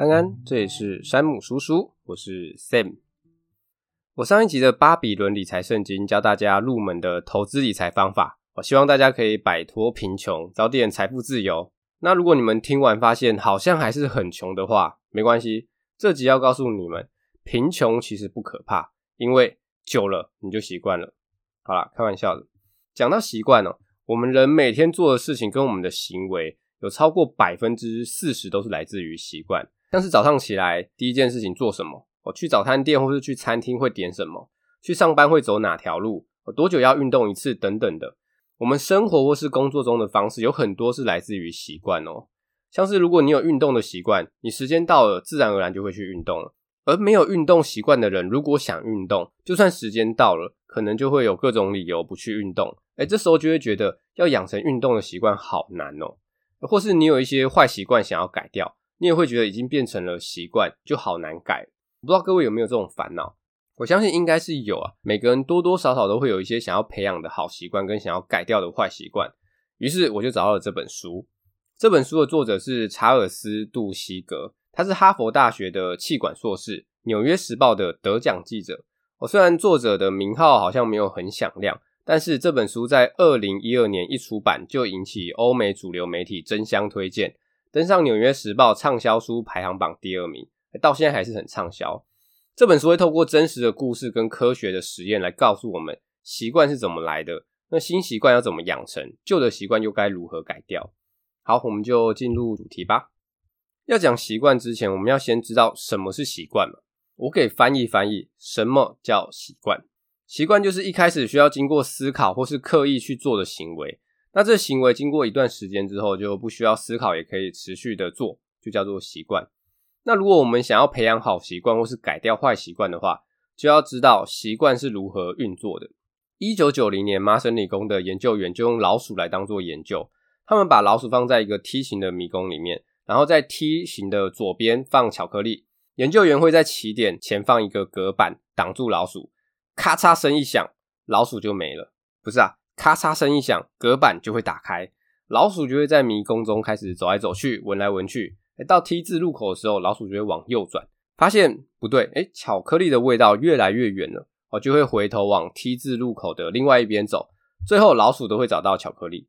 安安，这里是山姆叔叔，我是 Sam。我上一集的巴比伦理财圣经教大家入门的投资理财方法，我希望大家可以摆脱贫穷，早点财富自由。那如果你们听完发现好像还是很穷的话，没关系，这集要告诉你们，贫穷其实不可怕，因为久了你就习惯了。好啦，开玩笑的。讲到习惯哦，我们人每天做的事情跟我们的行为，有超过百分之四十都是来自于习惯。像是早上起来第一件事情做什么？我去早餐店或是去餐厅会点什么？去上班会走哪条路？我多久要运动一次？等等的。我们生活或是工作中的方式有很多是来自于习惯哦。像是如果你有运动的习惯，你时间到了自然而然就会去运动了。而没有运动习惯的人，如果想运动，就算时间到了，可能就会有各种理由不去运动。诶，这时候就会觉得要养成运动的习惯好难哦。或是你有一些坏习惯想要改掉。你也会觉得已经变成了习惯，就好难改。不知道各位有没有这种烦恼？我相信应该是有啊。每个人多多少少都会有一些想要培养的好习惯，跟想要改掉的坏习惯。于是我就找到了这本书。这本书的作者是查尔斯·杜希格，他是哈佛大学的气管硕士，《纽约时报》的得奖记者。我虽然作者的名号好像没有很响亮，但是这本书在二零一二年一出版就引起欧美主流媒体争相推荐。登上《纽约时报》畅销书排行榜第二名，到现在还是很畅销。这本书会透过真实的故事跟科学的实验来告诉我们习惯是怎么来的，那新习惯要怎么养成，旧的习惯又该如何改掉。好，我们就进入主题吧。要讲习惯之前，我们要先知道什么是习惯嘛。我给翻译翻译，什么叫习惯？习惯就是一开始需要经过思考或是刻意去做的行为。那这行为经过一段时间之后，就不需要思考，也可以持续的做，就叫做习惯。那如果我们想要培养好习惯，或是改掉坏习惯的话，就要知道习惯是如何运作的。一九九零年，麻省理工的研究员就用老鼠来当做研究，他们把老鼠放在一个梯形的迷宫里面，然后在梯形的左边放巧克力。研究员会在起点前放一个隔板挡住老鼠，咔嚓声一响，老鼠就没了。不是啊。咔嚓声一响，隔板就会打开，老鼠就会在迷宫中开始走来走去，闻来闻去。到 T 字路口的时候，老鼠就会往右转，发现不对，诶，巧克力的味道越来越远了，哦，就会回头往 T 字路口的另外一边走。最后，老鼠都会找到巧克力。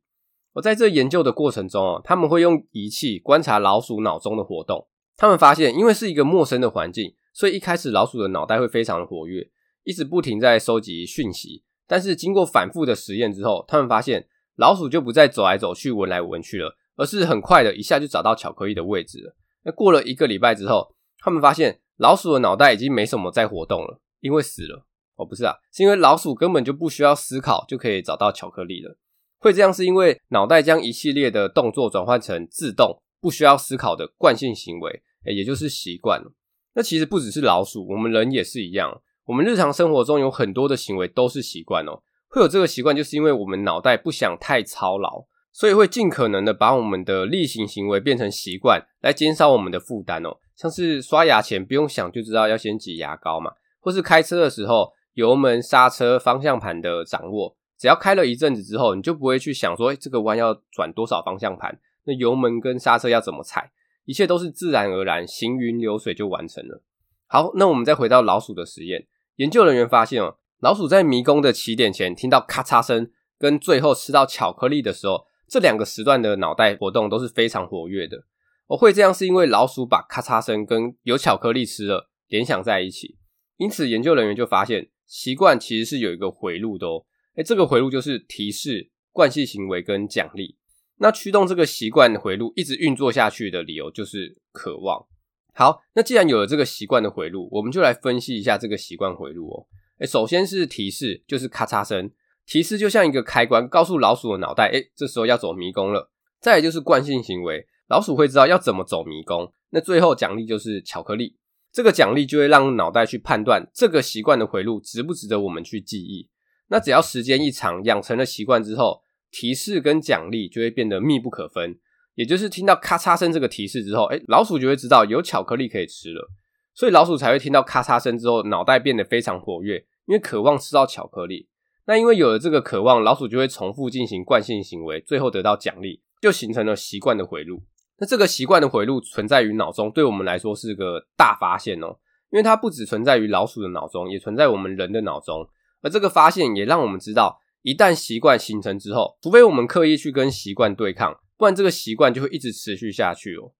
我在这研究的过程中，哦，他们会用仪器观察老鼠脑中的活动。他们发现，因为是一个陌生的环境，所以一开始老鼠的脑袋会非常的活跃，一直不停在收集讯息。但是经过反复的实验之后，他们发现老鼠就不再走来走去、闻来闻去了，而是很快的一下就找到巧克力的位置了。那过了一个礼拜之后，他们发现老鼠的脑袋已经没什么在活动了，因为死了。哦，不是啊，是因为老鼠根本就不需要思考就可以找到巧克力了。会这样是因为脑袋将一系列的动作转换成自动、不需要思考的惯性行为，也就是习惯了。那其实不只是老鼠，我们人也是一样。我们日常生活中有很多的行为都是习惯哦，会有这个习惯，就是因为我们脑袋不想太操劳，所以会尽可能的把我们的例行行为变成习惯，来减少我们的负担哦。像是刷牙前不用想就知道要先挤牙膏嘛，或是开车的时候油门、刹车、方向盘的掌握，只要开了一阵子之后，你就不会去想说，诶，这个弯要转多少方向盘，那油门跟刹车要怎么踩，一切都是自然而然，行云流水就完成了。好，那我们再回到老鼠的实验。研究人员发现哦，老鼠在迷宫的起点前听到咔嚓声，跟最后吃到巧克力的时候，这两个时段的脑袋活动都是非常活跃的。我会这样是因为老鼠把咔嚓声跟有巧克力吃了联想在一起，因此研究人员就发现习惯其实是有一个回路的哦。诶，这个回路就是提示、惯性行为跟奖励。那驱动这个习惯回路一直运作下去的理由就是渴望。好，那既然有了这个习惯的回路，我们就来分析一下这个习惯回路哦。诶，首先是提示，就是咔嚓声，提示就像一个开关，告诉老鼠的脑袋，诶，这时候要走迷宫了。再来就是惯性行为，老鼠会知道要怎么走迷宫。那最后奖励就是巧克力，这个奖励就会让脑袋去判断这个习惯的回路值不值得我们去记忆。那只要时间一长，养成了习惯之后，提示跟奖励就会变得密不可分。也就是听到咔嚓声这个提示之后，诶，老鼠就会知道有巧克力可以吃了，所以老鼠才会听到咔嚓声之后，脑袋变得非常活跃，因为渴望吃到巧克力。那因为有了这个渴望，老鼠就会重复进行惯性行为，最后得到奖励，就形成了习惯的回路。那这个习惯的回路存在于脑中，对我们来说是个大发现哦，因为它不只存在于老鼠的脑中，也存在我们人的脑中。而这个发现也让我们知道，一旦习惯形成之后，除非我们刻意去跟习惯对抗，不然这个习惯就会一直持续下去哦。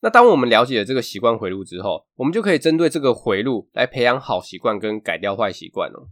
那当我们了解了这个习惯回路之后，我们就可以针对这个回路来培养好习惯跟改掉坏习惯哦。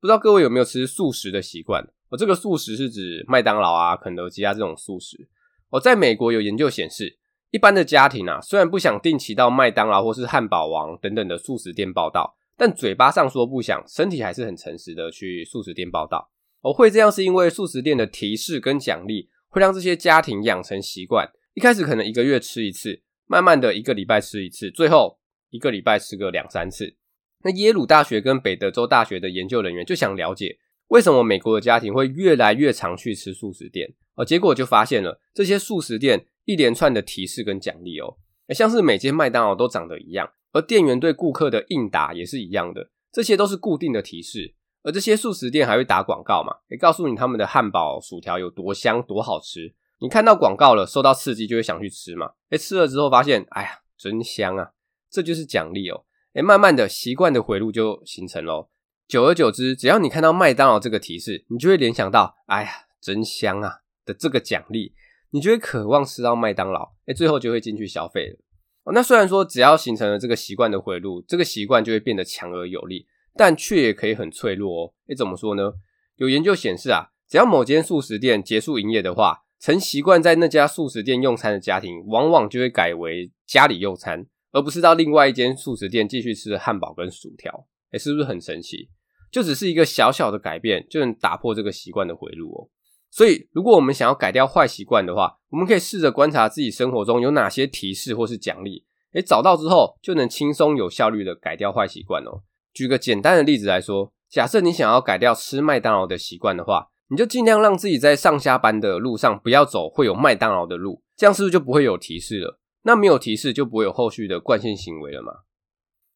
不知道各位有没有吃素食的习惯？我这个素食是指麦当劳啊、肯德基啊这种素食。我在美国有研究显示，一般的家庭啊，虽然不想定期到麦当劳或是汉堡王等等的素食店报到，但嘴巴上说不想，身体还是很诚实的去素食店报道。我会这样是因为素食店的提示跟奖励，会让这些家庭养成习惯。一开始可能一个月吃一次，慢慢的一个礼拜吃一次，最后一个礼拜吃个两三次。那耶鲁大学跟北德州大学的研究人员就想了解，为什么美国的家庭会越来越常去吃素食店？而结果就发现了这些素食店一连串的提示跟奖励哦，像是每间麦当劳都长得一样，而店员对顾客的应答也是一样的，这些都是固定的提示。而这些素食店还会打广告嘛，也告诉你他们的汉堡、薯条有多香、多好吃。你看到广告了，受到刺激就会想去吃嘛。诶，吃了之后发现，哎呀，真香啊！这就是奖励哦。诶，慢慢的习惯的回路就形成咯。久而久之，只要你看到麦当劳这个提示，你就会联想到，哎呀，真香啊！的这个奖励，你就会渴望吃到麦当劳，哎，最后就会进去消费了。哦，那虽然说只要形成了这个习惯的回路，这个习惯就会变得强而有力，但却也可以很脆弱哦。哎，怎么说呢？有研究显示啊，只要某间素食店结束营业的话，曾习惯在那家素食店用餐的家庭，往往就会改为家里用餐，而不是到另外一间素食店继续吃汉堡跟薯条。哎，是不是很神奇？就只是一个小小的改变，就能打破这个习惯的回路哦。所以，如果我们想要改掉坏习惯的话，我们可以试着观察自己生活中有哪些提示或是奖励，诶，找到之后就能轻松有效率的改掉坏习惯哦。举个简单的例子来说，假设你想要改掉吃麦当劳的习惯的话，你就尽量让自己在上下班的路上不要走会有麦当劳的路，这样是不是就不会有提示了？那没有提示就不会有后续的惯性行为了嘛？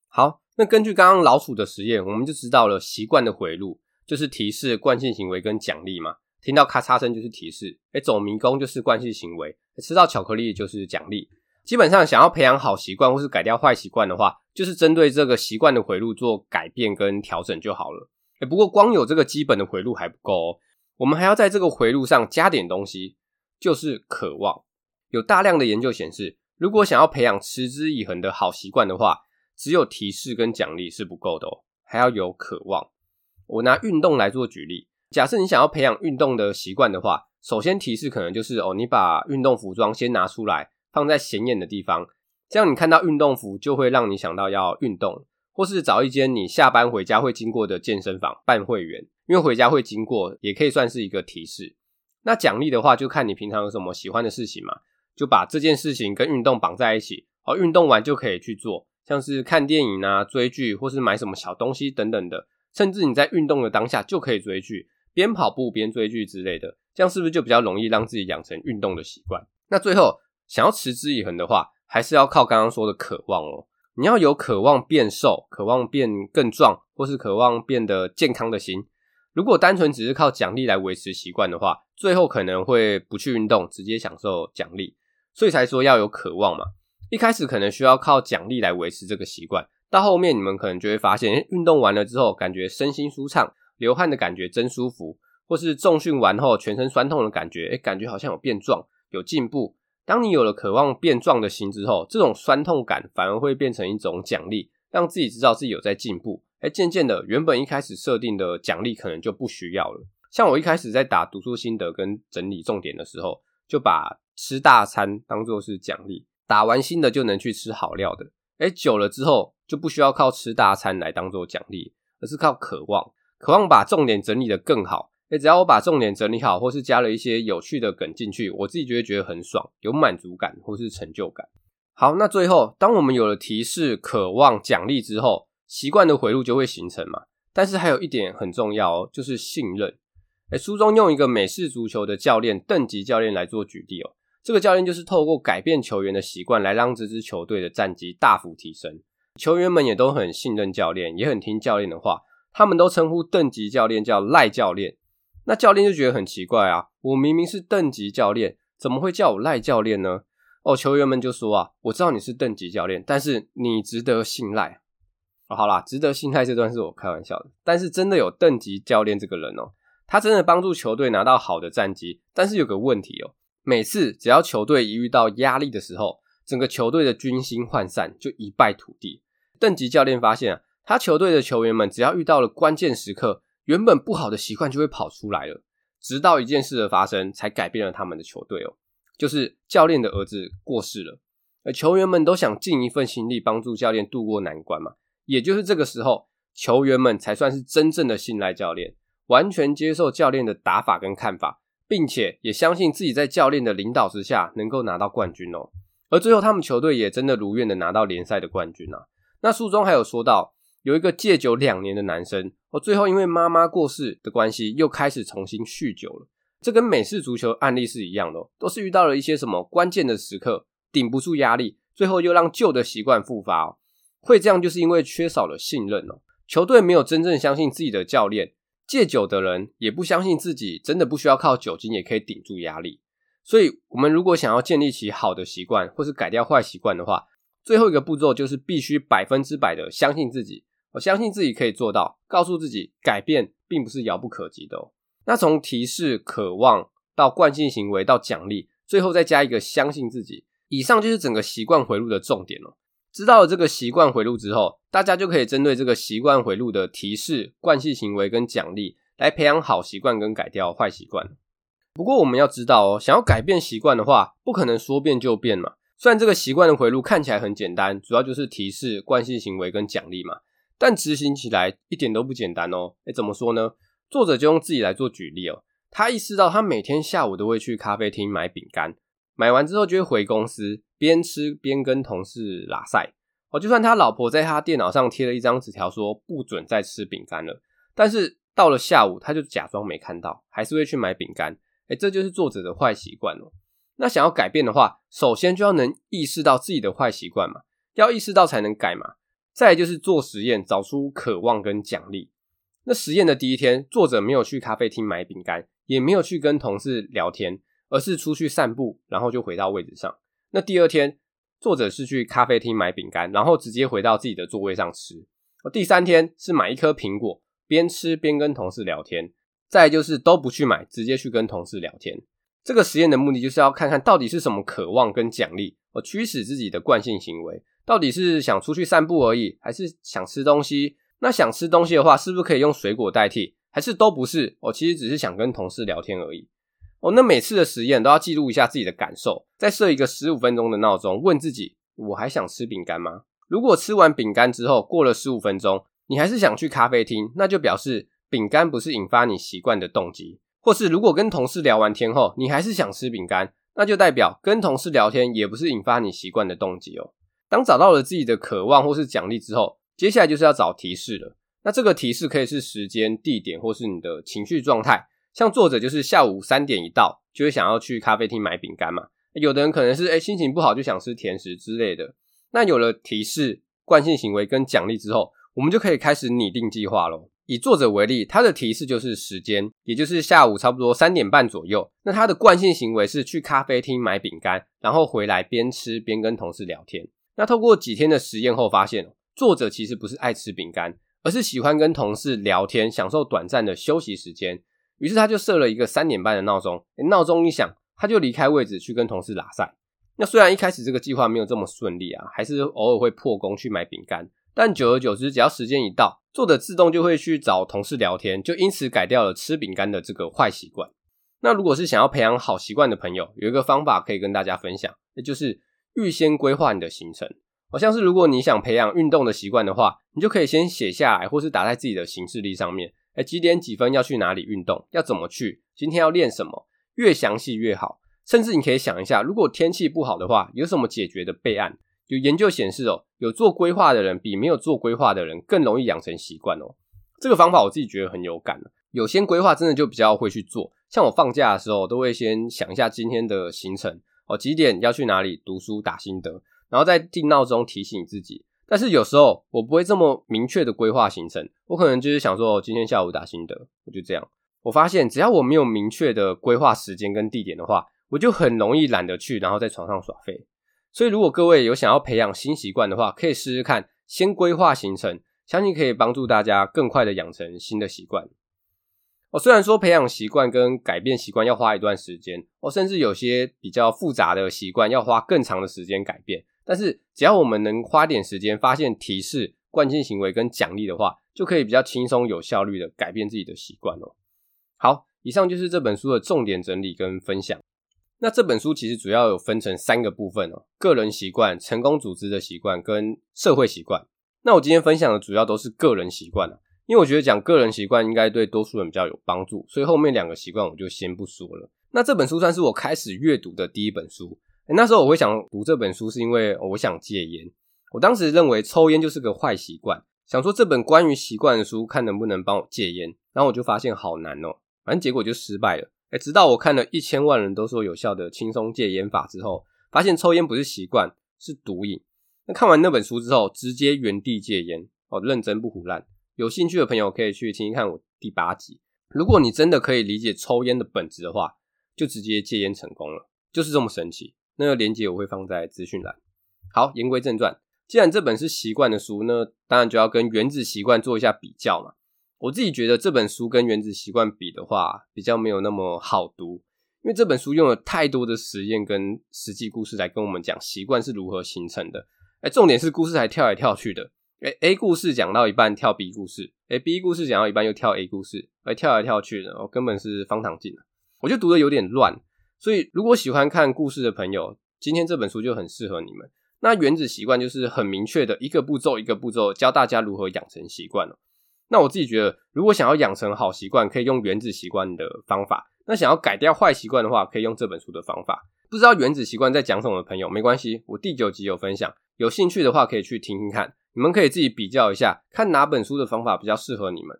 好，那根据刚刚老鼠的实验，我们就知道了习惯的回路就是提示、惯性行为跟奖励嘛。听到咔嚓声就是提示，诶，走迷宫就是惯性行为，吃到巧克力就是奖励。基本上想要培养好习惯或是改掉坏习惯的话，就是针对这个习惯的回路做改变跟调整就好了。诶，不过光有这个基本的回路还不够哦，我们还要在这个回路上加点东西，就是渴望。有大量的研究显示，如果想要培养持之以恒的好习惯的话，只有提示跟奖励是不够的哦，还要有渴望。我拿运动来做举例。假设你想要培养运动的习惯的话，首先提示可能就是哦，你把运动服装先拿出来，放在显眼的地方，这样你看到运动服就会让你想到要运动，或是找一间你下班回家会经过的健身房办会员，因为回家会经过，也可以算是一个提示。那奖励的话，就看你平常有什么喜欢的事情嘛，就把这件事情跟运动绑在一起，哦，运动完就可以去做，像是看电影啊、追剧，或是买什么小东西等等的，甚至你在运动的当下就可以追剧。边跑步边追剧之类的，这样是不是就比较容易让自己养成运动的习惯？那最后想要持之以恒的话，还是要靠刚刚说的渴望哦。你要有渴望变瘦、渴望变更壮，或是渴望变得健康的心。如果单纯只是靠奖励来维持习惯的话，最后可能会不去运动，直接享受奖励。所以才说要有渴望嘛。一开始可能需要靠奖励来维持这个习惯，到后面你们可能就会发现，诶，运动完了之后感觉身心舒畅。流汗的感觉真舒服，或是重训完后全身酸痛的感觉，诶，感觉好像有变壮，有进步。当你有了渴望变壮的心之后，这种酸痛感反而会变成一种奖励，让自己知道自己有在进步。诶，渐渐的，原本一开始设定的奖励可能就不需要了。像我一开始在打读书心得跟整理重点的时候，就把吃大餐当作是奖励，打完新的就能去吃好料的。诶，久了之后就不需要靠吃大餐来当做奖励，而是靠渴望。渴望把重点整理得更好，诶，只要我把重点整理好，或是加了一些有趣的梗进去，我自己就会觉得很爽，有满足感或是成就感。好，那最后，当我们有了提示、渴望、奖励之后，习惯的回路就会形成嘛。但是还有一点很重要哦，就是信任。诶，书中用一个美式足球的教练邓吉教练来做举例哦，这个教练就是透过改变球员的习惯，来让这支球队的战绩大幅提升。球员们也都很信任教练，也很听教练的话。他们都称呼邓吉教练叫赖教练，那教练就觉得很奇怪啊，我明明是邓吉教练，怎么会叫我赖教练呢？哦，球员们就说啊，我知道你是邓吉教练，但是你值得信赖。好啦，值得信赖这段是我开玩笑的，但是真的有邓吉教练这个人哦，他真的帮助球队拿到好的战绩，但是有个问题哦，每次只要球队一遇到压力的时候，整个球队的军心涣散，就一败涂地。邓吉教练发现啊，他球队的球员们只要遇到了关键时刻，原本不好的习惯就会跑出来了，直到一件事的发生，才改变了他们的球队哦。就是教练的儿子过世了，而球员们都想尽一份心力帮助教练度过难关嘛。也就是这个时候，球员们才算是真正的信赖教练，完全接受教练的打法跟看法，并且也相信自己在教练的领导之下能够拿到冠军哦。而最后，他们球队也真的如愿的拿到联赛的冠军啊。那书中还有说到，有一个戒酒两年的男生，哦，最后因为妈妈过世的关系，又开始重新酗酒了。这跟美式足球案例是一样的，都是遇到了一些什么关键的时刻，顶不住压力，最后又让旧的习惯复发哦。会这样，就是因为缺少了信任哦。球队没有真正相信自己的教练，戒酒的人也不相信自己真的不需要靠酒精也可以顶住压力。所以，我们如果想要建立起好的习惯，或是改掉坏习惯的话，最后一个步骤就是必须百分之百的相信自己。我相信自己可以做到，告诉自己改变并不是遥不可及的哦。那从提示、渴望到惯性行为到奖励，最后再加一个相信自己，以上就是整个习惯回路的重点了。知道了这个习惯回路之后，大家就可以针对这个习惯回路的提示、惯性行为跟奖励，来培养好习惯跟改掉坏习惯。不过我们要知道哦，想要改变习惯的话，不可能说变就变嘛。虽然这个习惯的回路看起来很简单，主要就是提示、惯性行为跟奖励嘛，但执行起来一点都不简单哦。诶，怎么说呢？作者就用自己来做举例哦。他意识到，他每天下午都会去咖啡厅买饼干，买完之后就会回公司，边吃边跟同事拉赛。哦，就算他老婆在他电脑上贴了一张纸条，说不准再吃饼干了，但是到了下午，他就假装没看到，还是会去买饼干。诶，这就是作者的坏习惯哦。那想要改变的话，首先就要能意识到自己的坏习惯嘛，要意识到才能改嘛。再就是做实验，找出渴望跟奖励。那实验的第一天，作者没有去咖啡厅买饼干，也没有去跟同事聊天，而是出去散步，然后就回到位置上。那第二天，作者是去咖啡厅买饼干，然后直接回到自己的座位上吃。第三天是买一颗苹果，边吃边跟同事聊天。再就是都不去买，直接去跟同事聊天。这个实验的目的就是要看看到底是什么渴望跟奖励，而驱使自己的惯性行为，到底是想出去散步而已，还是想吃东西？那想吃东西的话，是不是可以用水果代替？还是都不是？我其实只是想跟同事聊天而已。哦，那每次的实验都要记录一下自己的感受，再设一个十五分钟的闹钟，问自己：我还想吃饼干吗？如果吃完饼干之后过了十五分钟，你还是想去咖啡厅，那就表示饼干不是引发你习惯的动机。或是如果跟同事聊完天后，你还是想吃饼干，那就代表跟同事聊天也不是引发你习惯的动机哦。当找到了自己的渴望或是奖励之后，接下来就是要找提示了。那这个提示可以是时间、地点，或是你的情绪状态。像作者就是下午三点一到，就会想要去咖啡厅买饼干嘛。有的人可能是诶心情不好就想吃甜食之类的。那有了提示、惯性行为跟奖励之后，我们就可以开始拟定计划咯。以作者为例，他的提示就是时间，也就是下午差不多三点半左右。那他的惯性行为是去咖啡厅买饼干，然后回来边吃边跟同事聊天。那透过几天的实验后发现，作者其实不是爱吃饼干，而是喜欢跟同事聊天，享受短暂的休息时间。于是他就设了一个三点半的闹钟，闹钟一响，他就离开位置去跟同事拉赛。那虽然一开始这个计划没有这么顺利啊，还是偶尔会破功去买饼干，但久而久之，只要时间一到，作者自动就会去找同事聊天，就因此改掉了吃饼干的这个坏习惯。那如果是想要培养好习惯的朋友，有一个方法可以跟大家分享，那就是预先规划你的行程。好像是如果你想培养运动的习惯的话，你就可以先写下来，或是打在自己的行事历上面。诶，几点几分要去哪里运动？要怎么去？今天要练什么？越详细越好。甚至你可以想一下，如果天气不好的话，有什么解决的备案？有研究显示哦，有做规划的人比没有做规划的人更容易养成习惯哦。这个方法我自己觉得很有感。有先规划，真的就比较会去做。像我放假的时候，都会先想一下今天的行程哦，几点要去哪里读书打心得。然后再定闹钟提醒自己，但是有时候我不会这么明确的规划行程，我可能就是想说，今天下午打心得，我就这样。我发现只要我没有明确的规划时间跟地点的话，我就很容易懒得去，然后在床上耍废。所以如果各位有想要培养新习惯的话，可以试试看，先规划行程，相信可以帮助大家更快的养成新的习惯。哦，虽然说培养习惯跟改变习惯要花一段时间，哦，甚至有些比较复杂的习惯要花更长的时间改变，但是只要我们能花点时间发现提示、惯性行为跟奖励的话，就可以比较轻松有效率的改变自己的习惯哦。好，以上就是这本书的重点整理跟分享。那这本书其实主要有分成三个部分哦：个人习惯、成功组织的习惯跟社会习惯。那我今天分享的主要都是个人习惯了。因为我觉得讲个人习惯应该对多数人比较有帮助，所以后面两个习惯我就先不说了。那这本书算是我开始阅读的第一本书。那时候我会想读这本书，是因为我想戒烟。我当时认为抽烟就是个坏习惯，想说这本关于习惯的书看能不能帮我戒烟。然后我就发现好难喔，反正结果就失败了。欸，直到我看了一千万人都说有效的轻松戒烟法之后，发现抽烟不是习惯，是毒瘾。那看完那本书之后，直接原地戒烟哦，认真不胡烂。有兴趣的朋友可以去听一看我第八集。如果你真的可以理解抽烟的本质的话，就直接戒烟成功了，就是这么神奇。那个链接我会放在资讯栏。好，言归正传，既然这本是习惯的书，那当然就要跟原子习惯做一下比较嘛。我自己觉得这本书跟原子习惯比的话，比较没有那么好读，因为这本书用了太多的实验跟实际故事来跟我们讲习惯是如何形成的。哎，重点是故事还跳来跳去的。诶 A 故事讲到一半跳 B 故事，诶 B 故事讲到一半又跳 A 故事，诶跳来跳去的，我根本是方唐镜，我就读的有点乱。所以如果喜欢看故事的朋友，今天这本书就很适合你们。那原子习惯就是很明确的一个步骤一个步骤教大家如何养成习惯了。那我自己觉得，如果想要养成好习惯，可以用原子习惯的方法；那想要改掉坏习惯的话，可以用这本书的方法。不知道原子习惯在讲什么的朋友，没关系，我第九集有分享，有兴趣的话可以去听听看。你们可以自己比较一下，看哪本书的方法比较适合你们。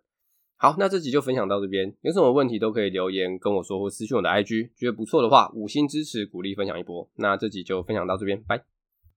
好，那这集就分享到这边，有什么问题都可以留言跟我说，或私信我的 IG。觉得不错的话，五星支持鼓励分享一波。那这集就分享到这边，拜。